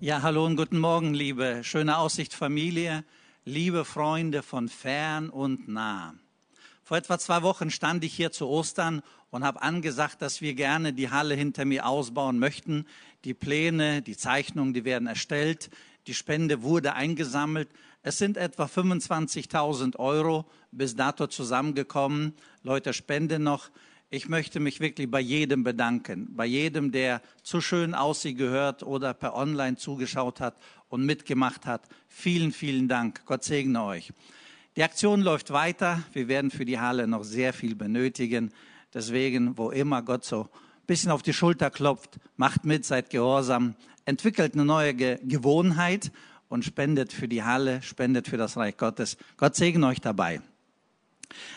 Ja, hallo und guten Morgen, liebe Schöne Aussicht Familie, liebe Freunde von fern und nah. Vor etwa zwei Wochen stand ich hier zu Ostern und habe angesagt, dass wir gerne die Halle hinter mir ausbauen möchten. Die Pläne, die Zeichnungen, die werden erstellt. Die Spende wurde eingesammelt. Es sind etwa 25.000 Euro bis dato zusammengekommen. Leute spenden noch. Ich möchte mich wirklich bei jedem bedanken, bei jedem, der zu schön aus sie gehört oder per Online zugeschaut hat und mitgemacht hat. Vielen, vielen Dank. Gott segne euch. Die Aktion läuft weiter. Wir werden für die Halle noch sehr viel benötigen. Deswegen, wo immer Gott so ein bisschen auf die Schulter klopft, macht mit, seid gehorsam, entwickelt eine neue Ge Gewohnheit und spendet für die Halle, spendet für das Reich Gottes. Gott segne euch dabei.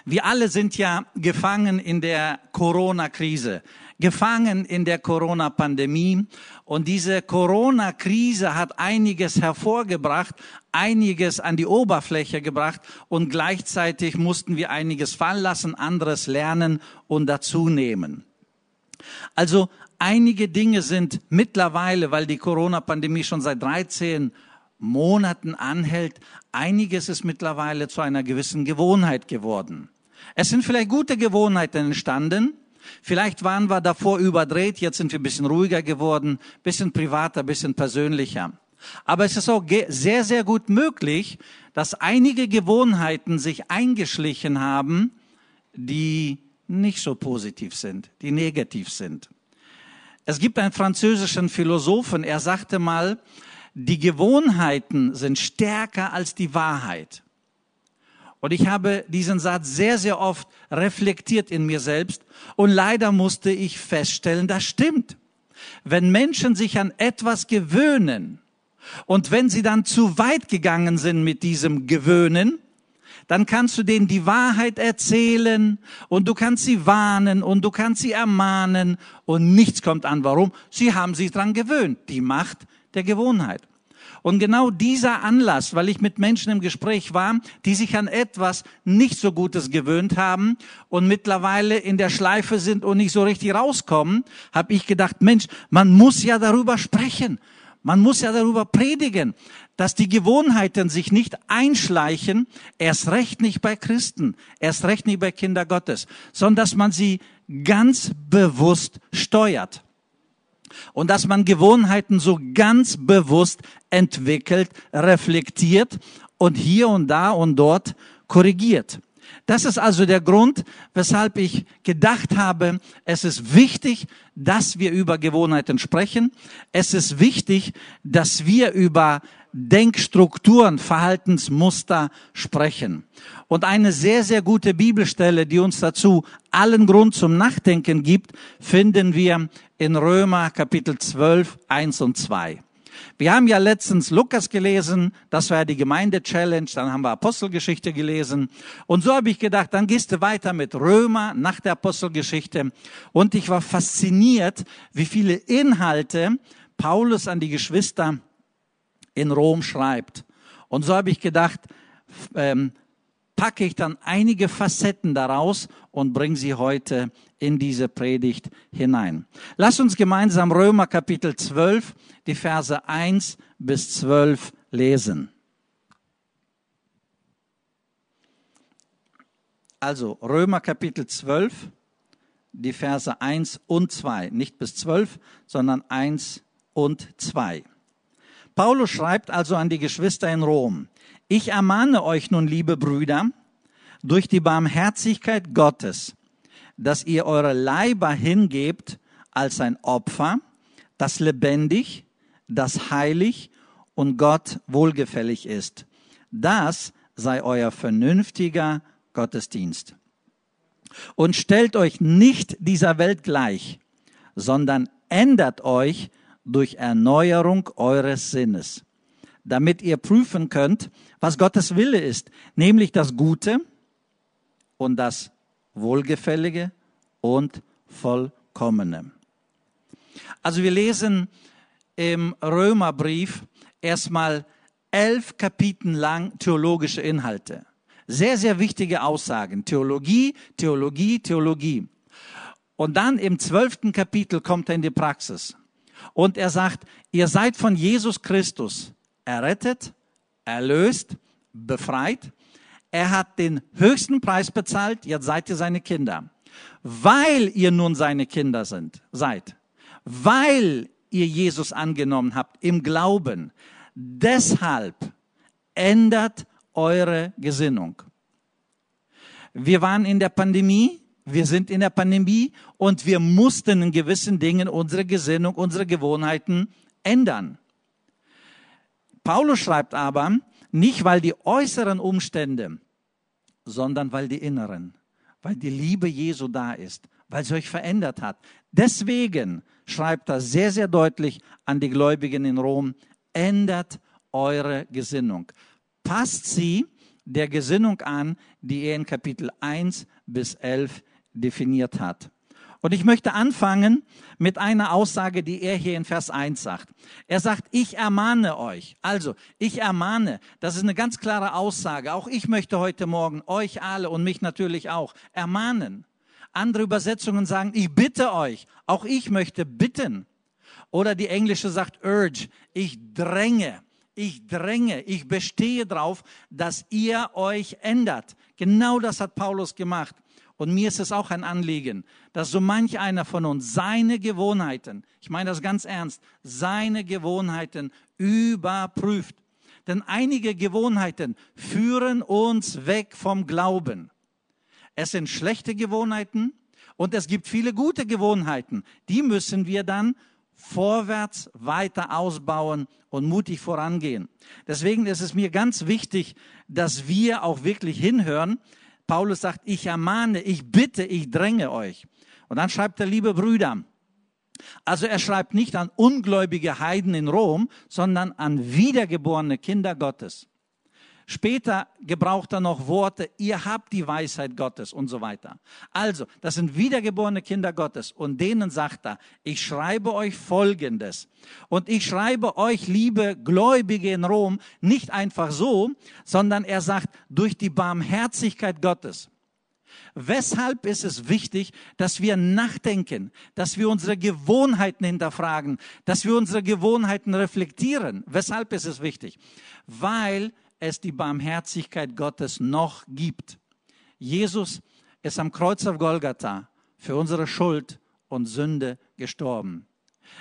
Wir alle sind ja gefangen in der Corona-Krise, gefangen in der Corona-Pandemie. Und diese Corona-Krise hat einiges hervorgebracht, einiges an die Oberfläche gebracht und gleichzeitig mussten wir einiges fallen lassen, anderes lernen und dazunehmen. Also einige Dinge sind mittlerweile, weil die Corona-Pandemie schon seit 13 Monaten anhält, einiges ist mittlerweile zu einer gewissen Gewohnheit geworden. Es sind vielleicht gute Gewohnheiten entstanden. Vielleicht waren wir davor überdreht, jetzt sind wir ein bisschen ruhiger geworden, bisschen privater, bisschen persönlicher. Aber es ist auch sehr, sehr gut möglich, dass einige Gewohnheiten sich eingeschlichen haben, die nicht so positiv sind, die negativ sind. Es gibt einen französischen Philosophen, er sagte mal, die Gewohnheiten sind stärker als die Wahrheit. Und ich habe diesen Satz sehr, sehr oft reflektiert in mir selbst und leider musste ich feststellen, das stimmt. Wenn Menschen sich an etwas gewöhnen und wenn sie dann zu weit gegangen sind mit diesem Gewöhnen, dann kannst du denen die Wahrheit erzählen und du kannst sie warnen und du kannst sie ermahnen und nichts kommt an. Warum? Sie haben sich dran gewöhnt. Die Macht der Gewohnheit. Und genau dieser Anlass, weil ich mit Menschen im Gespräch war, die sich an etwas nicht so Gutes gewöhnt haben und mittlerweile in der Schleife sind und nicht so richtig rauskommen, habe ich gedacht, Mensch, man muss ja darüber sprechen. Man muss ja darüber predigen, dass die Gewohnheiten sich nicht einschleichen, erst recht nicht bei Christen, erst recht nicht bei Kinder Gottes, sondern dass man sie ganz bewusst steuert und dass man Gewohnheiten so ganz bewusst entwickelt, reflektiert und hier und da und dort korrigiert. Das ist also der Grund, weshalb ich gedacht habe, es ist wichtig, dass wir über Gewohnheiten sprechen. Es ist wichtig, dass wir über Denkstrukturen, Verhaltensmuster sprechen. Und eine sehr, sehr gute Bibelstelle, die uns dazu allen Grund zum Nachdenken gibt, finden wir in Römer Kapitel 12, 1 und 2. Wir haben ja letztens Lukas gelesen, das war ja die Gemeinde-Challenge, dann haben wir Apostelgeschichte gelesen. Und so habe ich gedacht, dann gehst du weiter mit Römer nach der Apostelgeschichte. Und ich war fasziniert, wie viele Inhalte Paulus an die Geschwister in Rom schreibt. Und so habe ich gedacht, ähm, packe ich dann einige Facetten daraus und bringe sie heute in diese Predigt hinein. Lass uns gemeinsam Römer Kapitel 12, die Verse 1 bis 12 lesen. Also Römer Kapitel 12, die Verse 1 und 2, nicht bis 12, sondern 1 und 2. Paulus schreibt also an die Geschwister in Rom, ich ermahne euch nun, liebe Brüder, durch die Barmherzigkeit Gottes, dass ihr eure Leiber hingebt als ein Opfer, das lebendig, das heilig und Gott wohlgefällig ist. Das sei euer vernünftiger Gottesdienst. Und stellt euch nicht dieser Welt gleich, sondern ändert euch durch Erneuerung eures Sinnes, damit ihr prüfen könnt, was Gottes Wille ist, nämlich das Gute und das Wohlgefällige und Vollkommene. Also wir lesen im Römerbrief erstmal elf Kapitel lang theologische Inhalte. Sehr, sehr wichtige Aussagen. Theologie, Theologie, Theologie. Und dann im zwölften Kapitel kommt er in die Praxis. Und er sagt, ihr seid von Jesus Christus errettet, erlöst, befreit. Er hat den höchsten Preis bezahlt, jetzt seid ihr seine Kinder. Weil ihr nun seine Kinder sind, seid, weil ihr Jesus angenommen habt im Glauben, deshalb ändert eure Gesinnung. Wir waren in der Pandemie, wir sind in der Pandemie und wir mussten in gewissen Dingen unsere Gesinnung, unsere Gewohnheiten ändern. Paulus schreibt aber, nicht weil die äußeren Umstände, sondern weil die inneren, weil die Liebe Jesu da ist, weil sie euch verändert hat. Deswegen schreibt er sehr, sehr deutlich an die Gläubigen in Rom, ändert eure Gesinnung. Passt sie der Gesinnung an, die er in Kapitel 1 bis 11 definiert hat. Und ich möchte anfangen mit einer Aussage, die er hier in Vers 1 sagt. Er sagt, ich ermahne euch. Also, ich ermahne. Das ist eine ganz klare Aussage. Auch ich möchte heute Morgen euch alle und mich natürlich auch ermahnen. Andere Übersetzungen sagen, ich bitte euch. Auch ich möchte bitten. Oder die englische sagt urge. Ich dränge. Ich dränge. Ich bestehe darauf, dass ihr euch ändert. Genau das hat Paulus gemacht. Und mir ist es auch ein Anliegen, dass so manch einer von uns seine Gewohnheiten, ich meine das ganz ernst, seine Gewohnheiten überprüft. Denn einige Gewohnheiten führen uns weg vom Glauben. Es sind schlechte Gewohnheiten und es gibt viele gute Gewohnheiten. Die müssen wir dann vorwärts weiter ausbauen und mutig vorangehen. Deswegen ist es mir ganz wichtig, dass wir auch wirklich hinhören, Paulus sagt, ich ermahne, ich bitte, ich dränge euch. Und dann schreibt er, liebe Brüder, also er schreibt nicht an ungläubige Heiden in Rom, sondern an wiedergeborene Kinder Gottes. Später gebraucht er noch Worte, ihr habt die Weisheit Gottes und so weiter. Also, das sind wiedergeborene Kinder Gottes und denen sagt er, ich schreibe euch Folgendes. Und ich schreibe euch, liebe Gläubige in Rom, nicht einfach so, sondern er sagt, durch die Barmherzigkeit Gottes. Weshalb ist es wichtig, dass wir nachdenken, dass wir unsere Gewohnheiten hinterfragen, dass wir unsere Gewohnheiten reflektieren? Weshalb ist es wichtig? Weil es die Barmherzigkeit Gottes noch gibt. Jesus ist am Kreuz auf Golgatha für unsere Schuld und Sünde gestorben.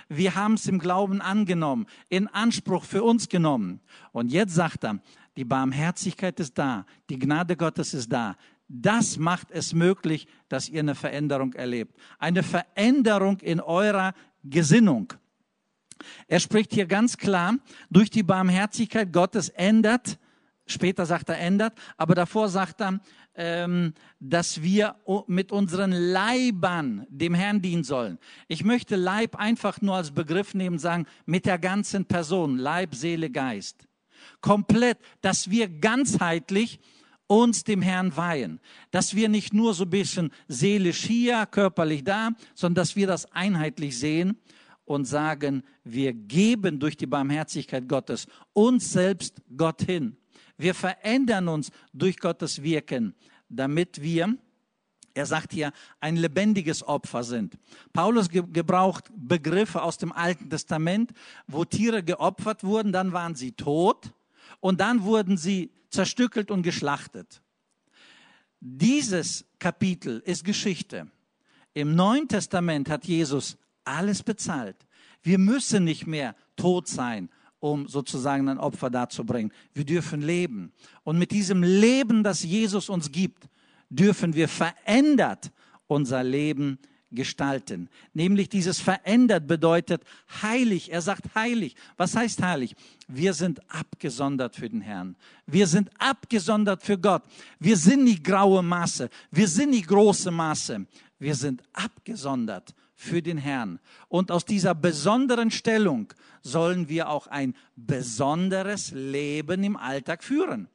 Wir haben es im Glauben angenommen, in Anspruch für uns genommen. Und jetzt sagt er, die Barmherzigkeit ist da, die Gnade Gottes ist da. Das macht es möglich, dass ihr eine Veränderung erlebt. Eine Veränderung in eurer Gesinnung. Er spricht hier ganz klar, durch die Barmherzigkeit Gottes ändert Später sagt er ändert, aber davor sagt er, ähm, dass wir mit unseren Leibern dem Herrn dienen sollen. Ich möchte Leib einfach nur als Begriff nehmen, sagen, mit der ganzen Person, Leib, Seele, Geist. Komplett, dass wir ganzheitlich uns dem Herrn weihen. Dass wir nicht nur so ein bisschen seelisch hier, körperlich da, sondern dass wir das einheitlich sehen und sagen, wir geben durch die Barmherzigkeit Gottes uns selbst Gott hin. Wir verändern uns durch Gottes Wirken, damit wir, er sagt hier, ein lebendiges Opfer sind. Paulus gebraucht Begriffe aus dem Alten Testament, wo Tiere geopfert wurden, dann waren sie tot und dann wurden sie zerstückelt und geschlachtet. Dieses Kapitel ist Geschichte. Im Neuen Testament hat Jesus alles bezahlt. Wir müssen nicht mehr tot sein um sozusagen ein Opfer darzubringen. Wir dürfen leben. Und mit diesem Leben, das Jesus uns gibt, dürfen wir verändert unser Leben gestalten. Nämlich dieses verändert bedeutet heilig. Er sagt heilig. Was heißt heilig? Wir sind abgesondert für den Herrn. Wir sind abgesondert für Gott. Wir sind nicht graue Masse. Wir sind nicht große Masse. Wir sind abgesondert für den Herrn. Und aus dieser besonderen Stellung sollen wir auch ein besonderes Leben im Alltag führen.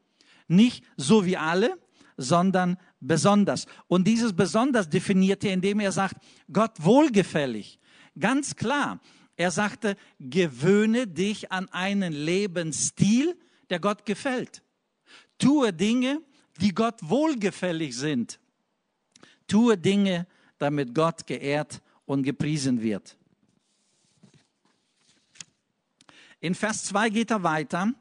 Nicht so wie alle, sondern besonders. Und dieses besonders definiert er, indem er sagt, Gott wohlgefällig. Ganz klar. Er sagte, gewöhne dich an einen Lebensstil, der Gott gefällt. Tue Dinge, die Gott wohlgefällig sind. Tue Dinge, damit Gott geehrt und gepriesen wird. In Vers 2 geht er weiter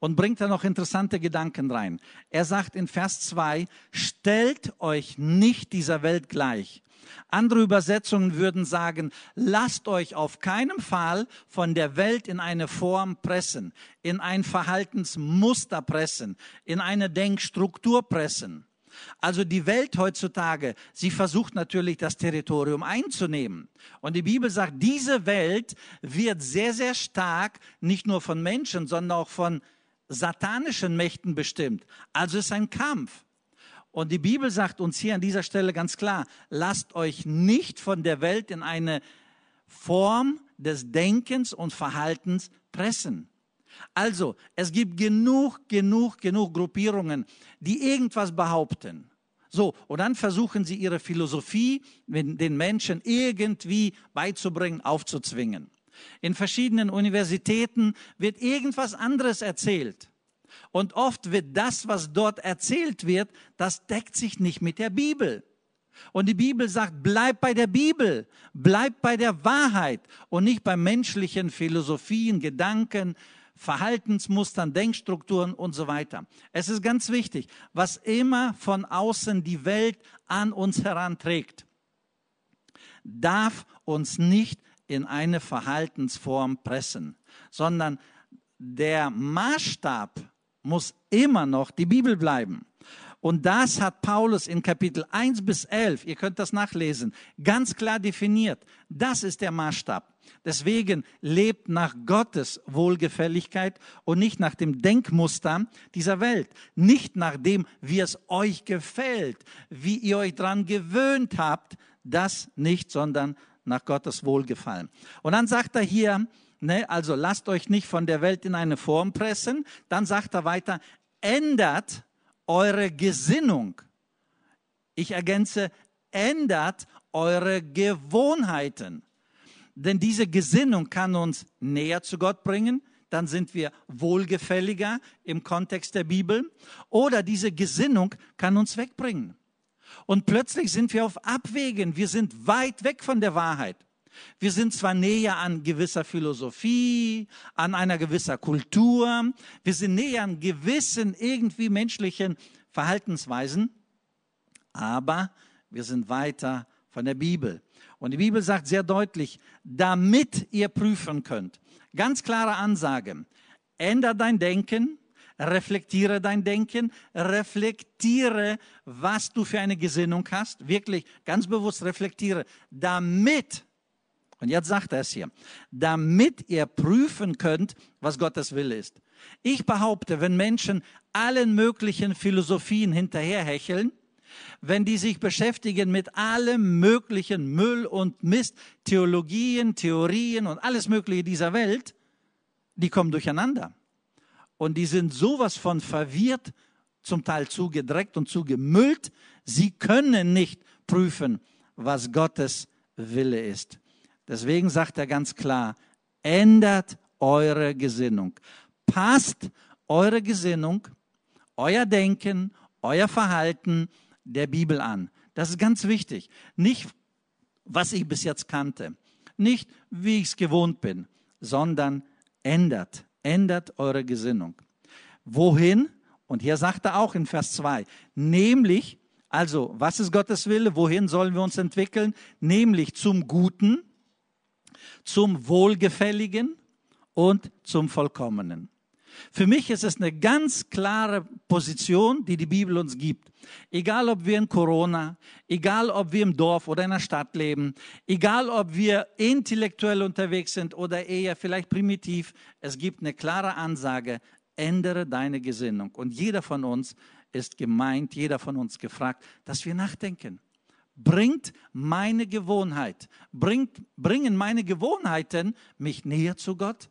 und bringt da noch interessante Gedanken rein. Er sagt in Vers 2, stellt euch nicht dieser Welt gleich. Andere Übersetzungen würden sagen, lasst euch auf keinen Fall von der Welt in eine Form pressen, in ein Verhaltensmuster pressen, in eine Denkstruktur pressen. Also die Welt heutzutage, sie versucht natürlich das Territorium einzunehmen. Und die Bibel sagt, diese Welt wird sehr, sehr stark nicht nur von Menschen, sondern auch von satanischen Mächten bestimmt. Also ist ein Kampf. Und die Bibel sagt uns hier an dieser Stelle ganz klar, lasst euch nicht von der Welt in eine Form des Denkens und Verhaltens pressen. Also, es gibt genug, genug, genug Gruppierungen, die irgendwas behaupten. So, und dann versuchen sie ihre Philosophie den Menschen irgendwie beizubringen, aufzuzwingen. In verschiedenen Universitäten wird irgendwas anderes erzählt. Und oft wird das, was dort erzählt wird, das deckt sich nicht mit der Bibel. Und die Bibel sagt, bleib bei der Bibel, bleib bei der Wahrheit und nicht bei menschlichen Philosophien, Gedanken, Verhaltensmustern, Denkstrukturen und so weiter. Es ist ganz wichtig, was immer von außen die Welt an uns heranträgt, darf uns nicht in eine Verhaltensform pressen, sondern der Maßstab muss immer noch die Bibel bleiben. Und das hat Paulus in Kapitel 1 bis 11, ihr könnt das nachlesen, ganz klar definiert. Das ist der Maßstab. Deswegen lebt nach Gottes Wohlgefälligkeit und nicht nach dem Denkmuster dieser Welt. Nicht nach dem, wie es euch gefällt, wie ihr euch dran gewöhnt habt. Das nicht, sondern nach Gottes Wohlgefallen. Und dann sagt er hier, ne, also lasst euch nicht von der Welt in eine Form pressen. Dann sagt er weiter, ändert eure Gesinnung. Ich ergänze, ändert eure Gewohnheiten. Denn diese Gesinnung kann uns näher zu Gott bringen, dann sind wir wohlgefälliger im Kontext der Bibel. Oder diese Gesinnung kann uns wegbringen. Und plötzlich sind wir auf Abwägen. Wir sind weit weg von der Wahrheit. Wir sind zwar näher an gewisser Philosophie, an einer gewisser Kultur, wir sind näher an gewissen irgendwie menschlichen Verhaltensweisen, aber wir sind weiter von der Bibel. Und die Bibel sagt sehr deutlich, damit ihr prüfen könnt. Ganz klare Ansage. Änder dein Denken, reflektiere dein Denken, reflektiere, was du für eine Gesinnung hast, wirklich ganz bewusst reflektiere, damit, und jetzt sagt er es hier, damit ihr prüfen könnt, was Gottes Wille ist. Ich behaupte, wenn Menschen allen möglichen Philosophien hinterherhecheln, wenn die sich beschäftigen mit allem möglichen Müll und Mist, Theologien, Theorien und alles Mögliche dieser Welt, die kommen durcheinander. Und die sind sowas von verwirrt, zum Teil zugedreckt und zugemüllt. Sie können nicht prüfen, was Gottes Wille ist. Deswegen sagt er ganz klar, ändert eure Gesinnung. Passt eure Gesinnung, euer Denken, euer Verhalten der Bibel an. Das ist ganz wichtig. Nicht, was ich bis jetzt kannte, nicht, wie ich es gewohnt bin, sondern ändert ändert eure Gesinnung. Wohin? Und hier sagt er auch in Vers 2, nämlich, also, was ist Gottes Wille? Wohin sollen wir uns entwickeln? Nämlich zum Guten, zum Wohlgefälligen und zum Vollkommenen. Für mich ist es eine ganz klare Position, die die Bibel uns gibt. Egal ob wir in Corona, egal ob wir im Dorf oder in der Stadt leben, egal ob wir intellektuell unterwegs sind oder eher vielleicht primitiv, es gibt eine klare Ansage, ändere deine Gesinnung. Und jeder von uns ist gemeint, jeder von uns gefragt, dass wir nachdenken. Bringt meine Gewohnheit, bringt, bringen meine Gewohnheiten mich näher zu Gott?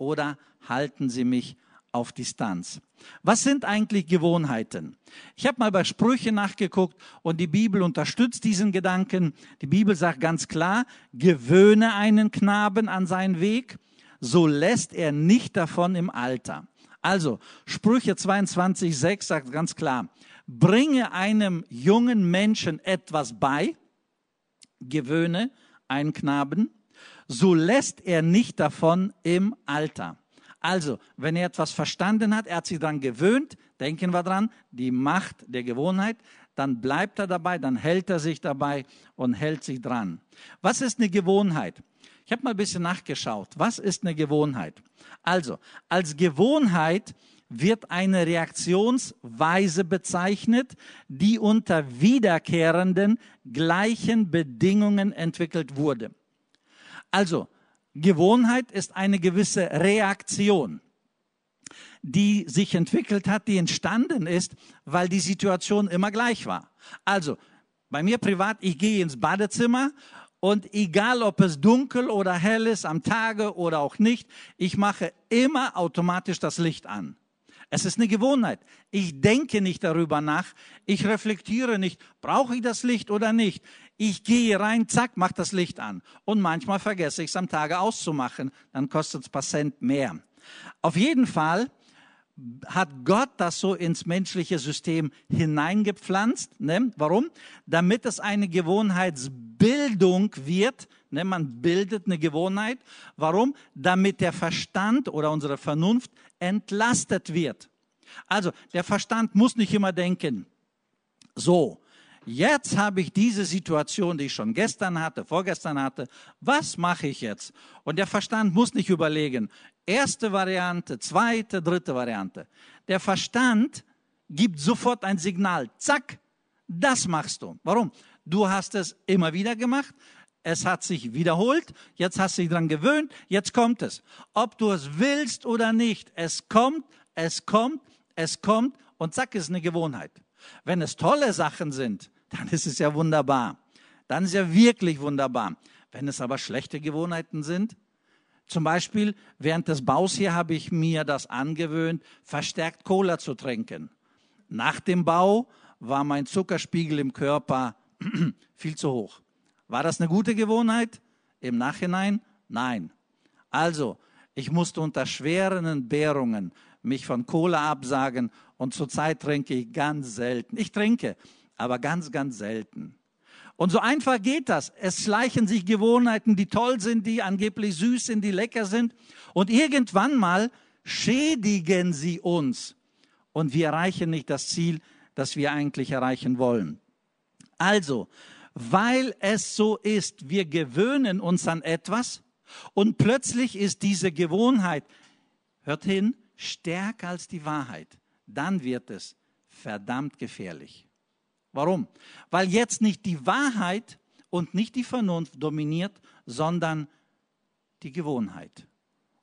oder halten sie mich auf Distanz. Was sind eigentlich Gewohnheiten? Ich habe mal bei Sprüche nachgeguckt und die Bibel unterstützt diesen Gedanken. Die Bibel sagt ganz klar, gewöhne einen Knaben an seinen Weg, so lässt er nicht davon im Alter. Also Sprüche 22.6 sagt ganz klar, bringe einem jungen Menschen etwas bei, gewöhne einen Knaben, so lässt er nicht davon im Alter. Also, wenn er etwas verstanden hat, er hat sich daran gewöhnt, denken wir dran, die Macht der Gewohnheit, dann bleibt er dabei, dann hält er sich dabei und hält sich dran. Was ist eine Gewohnheit? Ich habe mal ein bisschen nachgeschaut. Was ist eine Gewohnheit? Also, als Gewohnheit wird eine Reaktionsweise bezeichnet, die unter wiederkehrenden gleichen Bedingungen entwickelt wurde. Also, Gewohnheit ist eine gewisse Reaktion, die sich entwickelt hat, die entstanden ist, weil die Situation immer gleich war. Also, bei mir privat, ich gehe ins Badezimmer und egal, ob es dunkel oder hell ist, am Tage oder auch nicht, ich mache immer automatisch das Licht an. Es ist eine Gewohnheit. Ich denke nicht darüber nach. Ich reflektiere nicht, brauche ich das Licht oder nicht. Ich gehe rein, zack, mach das Licht an. Und manchmal vergesse ich es am Tage auszumachen. Dann kostet es paar mehr. Auf jeden Fall hat Gott das so ins menschliche System hineingepflanzt. Ne? Warum? Damit es eine Gewohnheitsbildung wird. Ne? Man bildet eine Gewohnheit. Warum? Damit der Verstand oder unsere Vernunft entlastet wird. Also der Verstand muss nicht immer denken, so, jetzt habe ich diese Situation, die ich schon gestern hatte, vorgestern hatte, was mache ich jetzt? Und der Verstand muss nicht überlegen, erste Variante, zweite, dritte Variante. Der Verstand gibt sofort ein Signal, zack, das machst du. Warum? Du hast es immer wieder gemacht, es hat sich wiederholt, jetzt hast du dich dran gewöhnt, jetzt kommt es. Ob du es willst oder nicht, es kommt, es kommt, es kommt und zack, ist eine Gewohnheit. Wenn es tolle Sachen sind, dann ist es ja wunderbar. Dann ist ja wirklich wunderbar. Wenn es aber schlechte Gewohnheiten sind, zum Beispiel während des Baus hier habe ich mir das angewöhnt, verstärkt Cola zu trinken. Nach dem Bau war mein Zuckerspiegel im Körper viel zu hoch. War das eine gute Gewohnheit? Im Nachhinein? Nein. Also, ich musste unter schweren Entbehrungen mich von Cola absagen und zurzeit trinke ich ganz selten. Ich trinke, aber ganz, ganz selten. Und so einfach geht das. Es schleichen sich Gewohnheiten, die toll sind, die angeblich süß sind, die lecker sind. Und irgendwann mal schädigen sie uns. Und wir erreichen nicht das Ziel, das wir eigentlich erreichen wollen. Also, weil es so ist. Wir gewöhnen uns an etwas und plötzlich ist diese Gewohnheit, hört hin, stärker als die Wahrheit. Dann wird es verdammt gefährlich. Warum? Weil jetzt nicht die Wahrheit und nicht die Vernunft dominiert, sondern die Gewohnheit.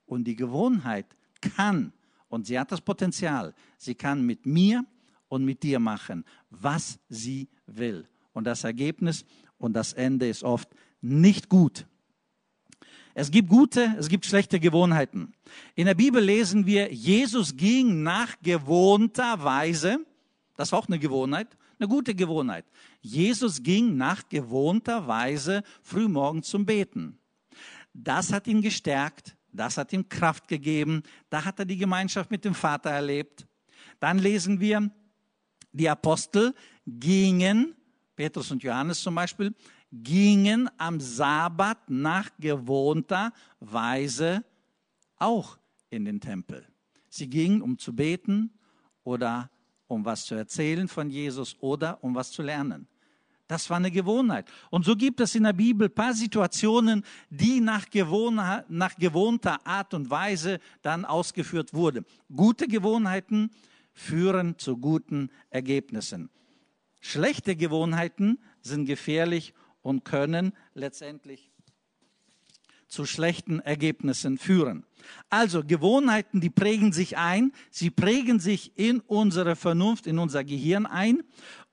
Und die Gewohnheit kann, und sie hat das Potenzial, sie kann mit mir und mit dir machen, was sie will. Und das Ergebnis und das Ende ist oft nicht gut. Es gibt gute, es gibt schlechte Gewohnheiten. In der Bibel lesen wir, Jesus ging nach gewohnter Weise, das war auch eine Gewohnheit, eine gute Gewohnheit. Jesus ging nach gewohnter Weise frühmorgen zum Beten. Das hat ihn gestärkt, das hat ihm Kraft gegeben, da hat er die Gemeinschaft mit dem Vater erlebt. Dann lesen wir, die Apostel gingen Petrus und Johannes zum Beispiel, gingen am Sabbat nach gewohnter Weise auch in den Tempel. Sie gingen, um zu beten oder um was zu erzählen von Jesus oder um was zu lernen. Das war eine Gewohnheit. Und so gibt es in der Bibel ein paar Situationen, die nach, nach gewohnter Art und Weise dann ausgeführt wurden. Gute Gewohnheiten führen zu guten Ergebnissen. Schlechte Gewohnheiten sind gefährlich und können letztendlich zu schlechten Ergebnissen führen. Also Gewohnheiten, die prägen sich ein, sie prägen sich in unsere Vernunft, in unser Gehirn ein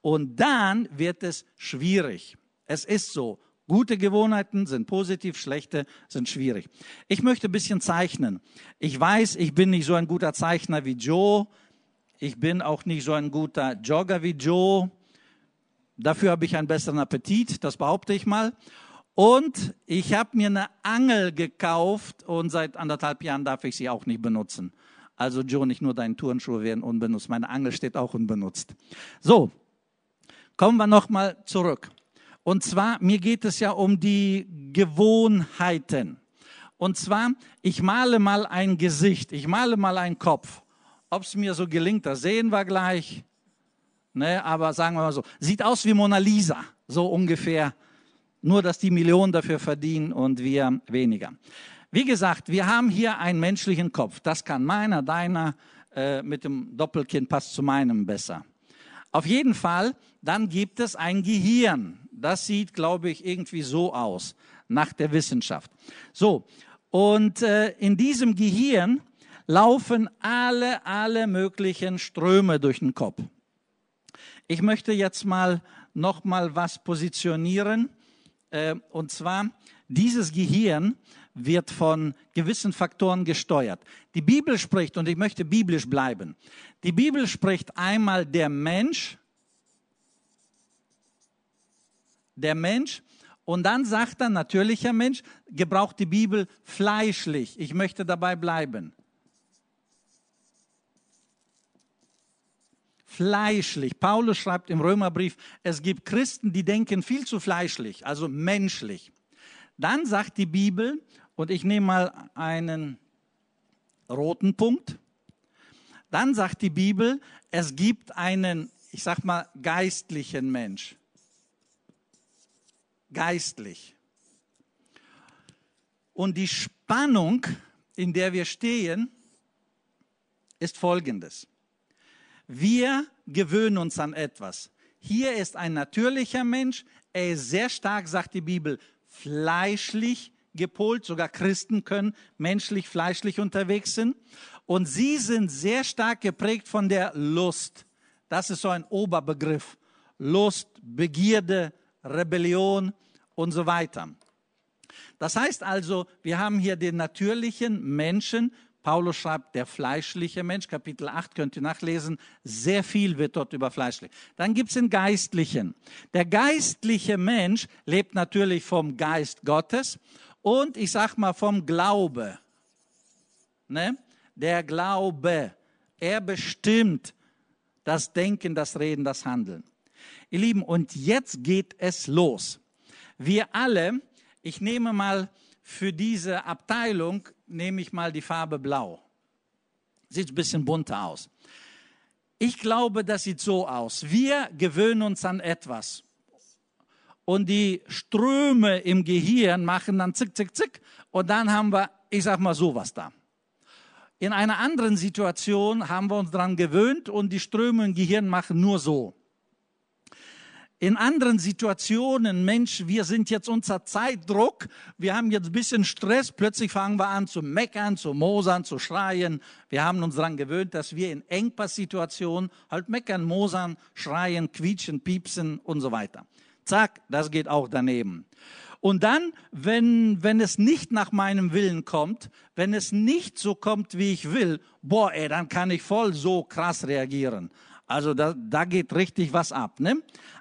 und dann wird es schwierig. Es ist so. Gute Gewohnheiten sind positiv, schlechte sind schwierig. Ich möchte ein bisschen zeichnen. Ich weiß, ich bin nicht so ein guter Zeichner wie Joe. Ich bin auch nicht so ein guter Jogger wie Joe. Dafür habe ich einen besseren Appetit, das behaupte ich mal. Und ich habe mir eine Angel gekauft und seit anderthalb Jahren darf ich sie auch nicht benutzen. Also Joe, nicht nur deine Turnschuhe werden unbenutzt, meine Angel steht auch unbenutzt. So, kommen wir nochmal zurück. Und zwar, mir geht es ja um die Gewohnheiten. Und zwar, ich male mal ein Gesicht, ich male mal einen Kopf. Ob es mir so gelingt, das sehen wir gleich. Ne, aber sagen wir mal so, sieht aus wie Mona Lisa, so ungefähr. Nur, dass die Millionen dafür verdienen und wir weniger. Wie gesagt, wir haben hier einen menschlichen Kopf. Das kann meiner, deiner, äh, mit dem Doppelkind passt zu meinem besser. Auf jeden Fall, dann gibt es ein Gehirn. Das sieht, glaube ich, irgendwie so aus, nach der Wissenschaft. So, und äh, in diesem Gehirn laufen alle, alle möglichen Ströme durch den Kopf. Ich möchte jetzt mal noch mal was positionieren, äh, und zwar dieses Gehirn wird von gewissen Faktoren gesteuert. Die Bibel spricht, und ich möchte biblisch bleiben, die Bibel spricht einmal der Mensch, der Mensch, und dann sagt er natürlicher Mensch, gebraucht die Bibel fleischlich. Ich möchte dabei bleiben. Fleischlich. Paulus schreibt im Römerbrief, es gibt Christen, die denken viel zu fleischlich, also menschlich. Dann sagt die Bibel, und ich nehme mal einen roten Punkt. Dann sagt die Bibel, es gibt einen, ich sag mal, geistlichen Mensch. Geistlich. Und die Spannung, in der wir stehen, ist folgendes. Wir gewöhnen uns an etwas. Hier ist ein natürlicher Mensch, er ist sehr stark, sagt die Bibel, fleischlich gepolt, sogar Christen können menschlich, fleischlich unterwegs sind. Und sie sind sehr stark geprägt von der Lust. Das ist so ein Oberbegriff. Lust, Begierde, Rebellion und so weiter. Das heißt also, wir haben hier den natürlichen Menschen. Paulus schreibt, der fleischliche Mensch, Kapitel 8 könnt ihr nachlesen, sehr viel wird dort über fleischlich. Dann gibt es den geistlichen. Der geistliche Mensch lebt natürlich vom Geist Gottes und ich sag mal vom Glaube. Ne? Der Glaube, er bestimmt das Denken, das Reden, das Handeln. Ihr Lieben, und jetzt geht es los. Wir alle, ich nehme mal für diese Abteilung, nehme ich mal die Farbe Blau. Sieht ein bisschen bunter aus. Ich glaube, das sieht so aus. Wir gewöhnen uns an etwas und die Ströme im Gehirn machen dann zick, zick, zick und dann haben wir, ich sag mal, sowas da. In einer anderen Situation haben wir uns daran gewöhnt und die Ströme im Gehirn machen nur so. In anderen Situationen, Mensch, wir sind jetzt unter Zeitdruck, wir haben jetzt ein bisschen Stress, plötzlich fangen wir an zu meckern, zu mosern, zu schreien. Wir haben uns daran gewöhnt, dass wir in Engpasssituationen halt meckern, mosern, schreien, quietschen, piepsen und so weiter. Zack, das geht auch daneben. Und dann, wenn, wenn es nicht nach meinem Willen kommt, wenn es nicht so kommt, wie ich will, boah, ey, dann kann ich voll so krass reagieren. Also da, da geht richtig was ab. Ne?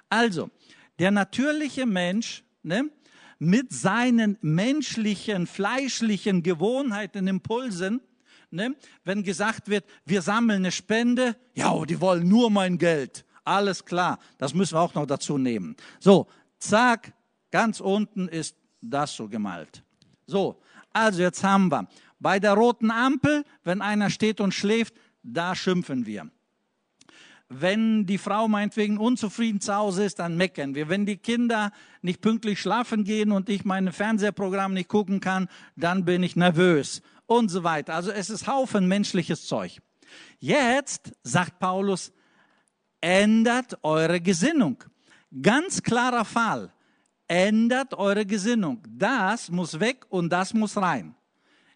Also, der natürliche Mensch ne, mit seinen menschlichen, fleischlichen Gewohnheiten, Impulsen, ne, wenn gesagt wird, wir sammeln eine Spende, ja, die wollen nur mein Geld. Alles klar, das müssen wir auch noch dazu nehmen. So, zack, ganz unten ist das so gemalt. So, also jetzt haben wir bei der roten Ampel, wenn einer steht und schläft, da schimpfen wir. Wenn die Frau meinetwegen unzufrieden zu Hause ist, dann meckern wir. Wenn die Kinder nicht pünktlich schlafen gehen und ich mein Fernsehprogramm nicht gucken kann, dann bin ich nervös und so weiter. Also es ist Haufen menschliches Zeug. Jetzt sagt Paulus, ändert eure Gesinnung. Ganz klarer Fall. Ändert eure Gesinnung. Das muss weg und das muss rein.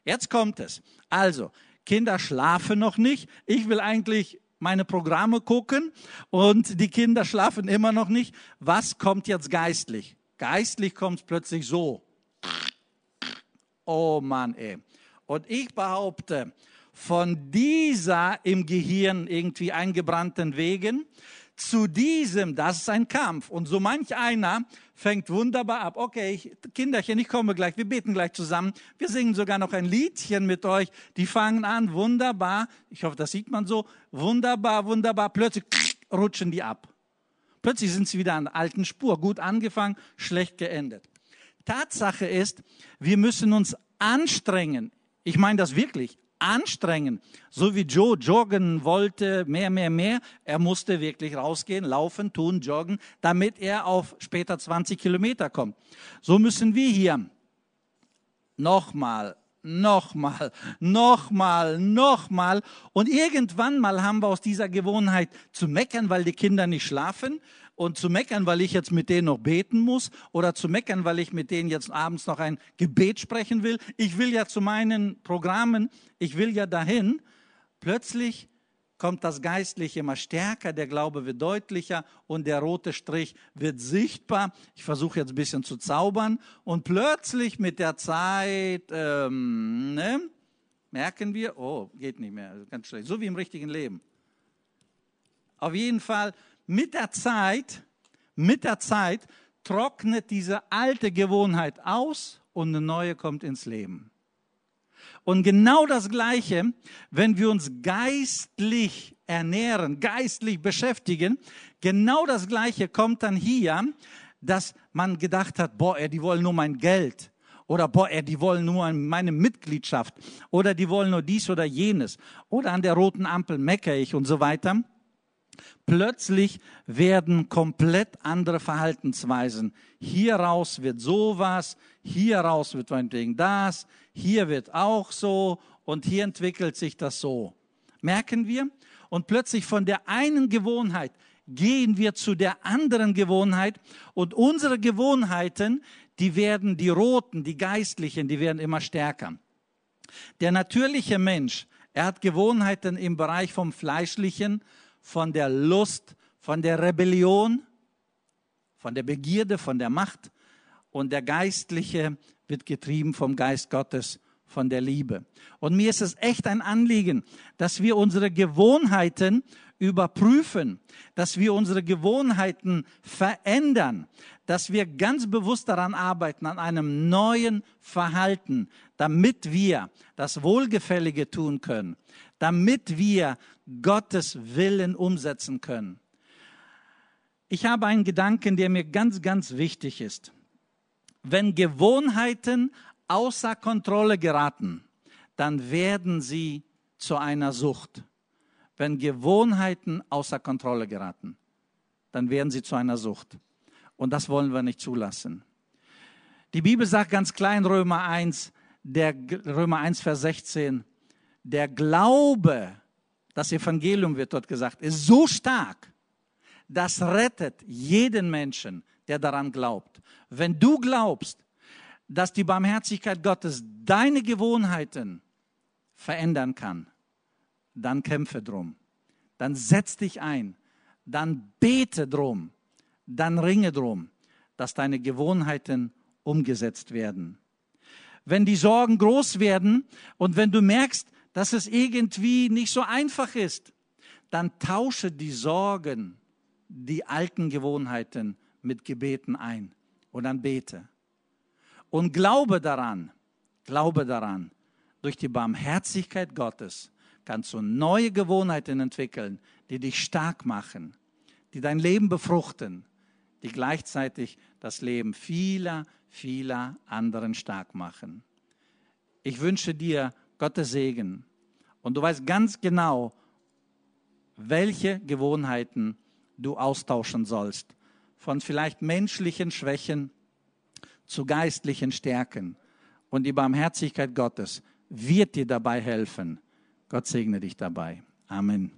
Jetzt kommt es. Also, Kinder schlafen noch nicht. Ich will eigentlich meine Programme gucken und die Kinder schlafen immer noch nicht. Was kommt jetzt geistlich? Geistlich kommt es plötzlich so. Oh Mann, ey. Und ich behaupte, von dieser im Gehirn irgendwie eingebrannten Wegen zu diesem, das ist ein Kampf. Und so manch einer fängt wunderbar ab. Okay, ich, Kinderchen, ich komme gleich, wir beten gleich zusammen. Wir singen sogar noch ein Liedchen mit euch. Die fangen an, wunderbar. Ich hoffe, das sieht man so. Wunderbar, wunderbar. Plötzlich rutschen die ab. Plötzlich sind sie wieder an der alten Spur. Gut angefangen, schlecht geendet. Tatsache ist, wir müssen uns anstrengen. Ich meine das wirklich, anstrengen. So wie Joe joggen wollte, mehr, mehr, mehr. Er musste wirklich rausgehen, laufen, tun, joggen, damit er auf später 20 Kilometer kommt. So müssen wir hier nochmal, nochmal, nochmal, nochmal. Und irgendwann mal haben wir aus dieser Gewohnheit zu meckern, weil die Kinder nicht schlafen und zu meckern, weil ich jetzt mit denen noch beten muss oder zu meckern, weil ich mit denen jetzt abends noch ein Gebet sprechen will. Ich will ja zu meinen Programmen, ich will ja dahin. Plötzlich kommt das Geistliche immer stärker, der Glaube wird deutlicher und der rote Strich wird sichtbar. Ich versuche jetzt ein bisschen zu zaubern und plötzlich mit der Zeit ähm, ne, merken wir, oh, geht nicht mehr, ganz schlecht, so wie im richtigen Leben. Auf jeden Fall mit der Zeit, mit der Zeit trocknet diese alte Gewohnheit aus und eine neue kommt ins Leben. Und genau das Gleiche, wenn wir uns geistlich ernähren, geistlich beschäftigen, genau das Gleiche kommt dann hier, dass man gedacht hat, boah, die wollen nur mein Geld. Oder boah, die wollen nur meine Mitgliedschaft. Oder die wollen nur dies oder jenes. Oder an der roten Ampel meckere ich und so weiter. Plötzlich werden komplett andere Verhaltensweisen. Hieraus wird sowas, hieraus wird meinetwegen das, hier wird auch so und hier entwickelt sich das so. Merken wir? Und plötzlich von der einen Gewohnheit gehen wir zu der anderen Gewohnheit und unsere Gewohnheiten, die werden die roten, die geistlichen, die werden immer stärker. Der natürliche Mensch, er hat Gewohnheiten im Bereich vom fleischlichen, von der Lust, von der Rebellion, von der Begierde, von der Macht. Und der Geistliche wird getrieben vom Geist Gottes, von der Liebe. Und mir ist es echt ein Anliegen, dass wir unsere Gewohnheiten überprüfen, dass wir unsere Gewohnheiten verändern, dass wir ganz bewusst daran arbeiten, an einem neuen Verhalten, damit wir das Wohlgefällige tun können, damit wir Gottes Willen umsetzen können. Ich habe einen Gedanken, der mir ganz, ganz wichtig ist. Wenn Gewohnheiten außer Kontrolle geraten, dann werden sie zu einer Sucht. Wenn Gewohnheiten außer Kontrolle geraten, dann werden sie zu einer Sucht. Und das wollen wir nicht zulassen. Die Bibel sagt ganz klein Römer 1, der Römer 1 Vers 16, der Glaube, das Evangelium wird dort gesagt, ist so stark, das rettet jeden Menschen, der daran glaubt. Wenn du glaubst, dass die Barmherzigkeit Gottes deine Gewohnheiten verändern kann, dann kämpfe drum. Dann setz dich ein. Dann bete drum. Dann ringe drum, dass deine Gewohnheiten umgesetzt werden. Wenn die Sorgen groß werden und wenn du merkst, dass es irgendwie nicht so einfach ist, dann tausche die Sorgen, die alten Gewohnheiten mit Gebeten ein und dann bete. Und glaube daran, glaube daran, durch die Barmherzigkeit Gottes kannst du neue Gewohnheiten entwickeln, die dich stark machen, die dein Leben befruchten, die gleichzeitig das Leben vieler, vieler anderen stark machen. Ich wünsche dir Gottes Segen. Und du weißt ganz genau, welche Gewohnheiten du austauschen sollst. Von vielleicht menschlichen Schwächen zu geistlichen Stärken. Und die Barmherzigkeit Gottes wird dir dabei helfen. Gott segne dich dabei. Amen.